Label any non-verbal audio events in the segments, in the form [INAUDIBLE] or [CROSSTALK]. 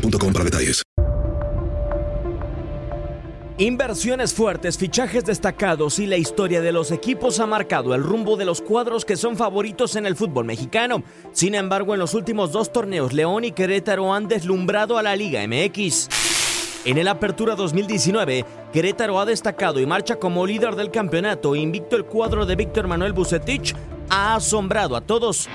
para detalles. Inversiones fuertes, fichajes destacados y la historia de los equipos ha marcado el rumbo de los cuadros que son favoritos en el fútbol mexicano. Sin embargo, en los últimos dos torneos, León y Querétaro han deslumbrado a la Liga MX. En el Apertura 2019, Querétaro ha destacado y marcha como líder del campeonato. Invicto el cuadro de Víctor Manuel Bucetich ha asombrado a todos.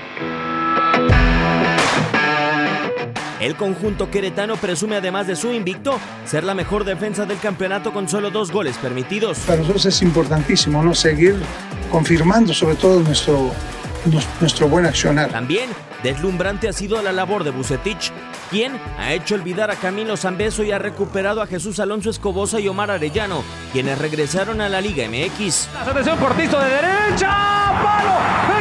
El conjunto queretano presume además de su invicto ser la mejor defensa del campeonato con solo dos goles permitidos. Para nosotros es importantísimo ¿no? seguir confirmando sobre todo nuestro, nuestro buen accionar. También deslumbrante ha sido la labor de Bucetich, quien ha hecho olvidar a Camilo Zambeso y ha recuperado a Jesús Alonso Escobosa y Omar Arellano, quienes regresaron a la Liga MX. Atención, Portizo de derecha, palo,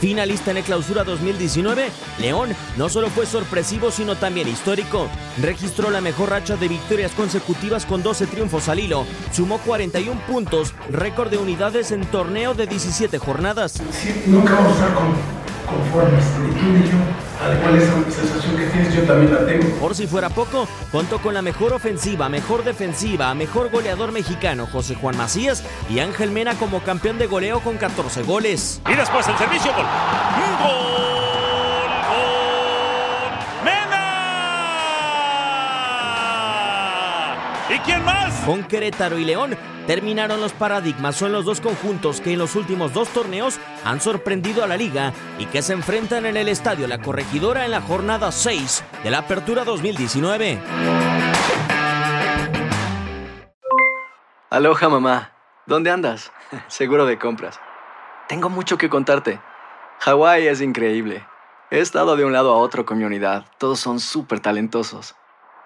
Finalista en el Clausura 2019, León no solo fue sorpresivo sino también histórico. Registró la mejor racha de victorias consecutivas con 12 triunfos al hilo. Sumó 41 puntos, récord de unidades en torneo de 17 jornadas. Sí, nunca vamos a estar con, conformes, ni yo. Al cual esa sensación que tienes yo también la tengo. Por si fuera poco, contó con la mejor ofensiva, mejor defensiva, mejor goleador mexicano José Juan Macías y Ángel Mena como campeón de goleo con 14 goles. Y después el servicio. ¡Gol! ¡Gol! ¿Y quién más? Con Querétaro y León terminaron los paradigmas. Son los dos conjuntos que en los últimos dos torneos han sorprendido a la liga y que se enfrentan en el estadio La Corregidora en la jornada 6 de la Apertura 2019. Aloha mamá. ¿Dónde andas? [LAUGHS] Seguro de compras. Tengo mucho que contarte. Hawái es increíble. He estado de un lado a otro con mi unidad. Todos son súper talentosos.